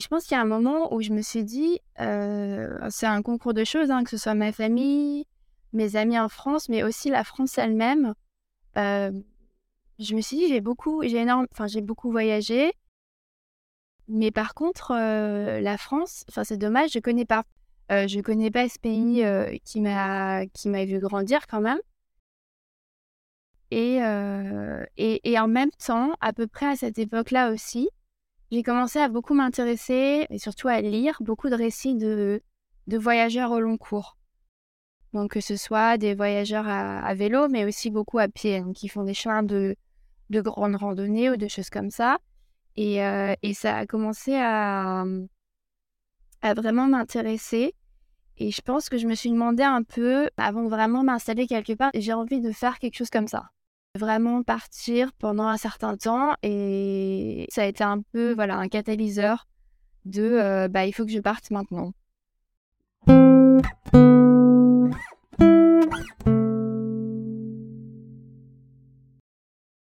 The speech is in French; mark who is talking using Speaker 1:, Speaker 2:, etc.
Speaker 1: Je pense qu'il y a un moment où je me suis dit, c'est un concours de choses, hein, que ce soit ma famille, mes amis en France, mais aussi la France elle-même. je me suis dit, j'ai beaucoup, j'ai énorme, enfin j'ai beaucoup voyagé, mais par contre, la France, enfin c'est dommage, je connais pas. je connais pas ce pays qui m'a qui m'a vu grandir quand même. Et, et, et, en même temps, à peu près à cette époque-là aussi, j'ai commencé à beaucoup m'intéresser et surtout à lire beaucoup de récits de, voyageurs au long cours. Donc que ce soit des voyageurs à, vélo, mais aussi beaucoup à pied, hein, qui font des chemins de, de grandes randonnées ou de choses comme ça. Et, et ça a commencé à, à vraiment m'intéresser. Et je pense que je me suis demandé un peu, avant de vraiment m'installer quelque part, j'ai envie de faire quelque chose comme ça vraiment partir pendant un certain temps et ça a été un peu voilà un catalyseur de euh, bah il faut que je parte maintenant.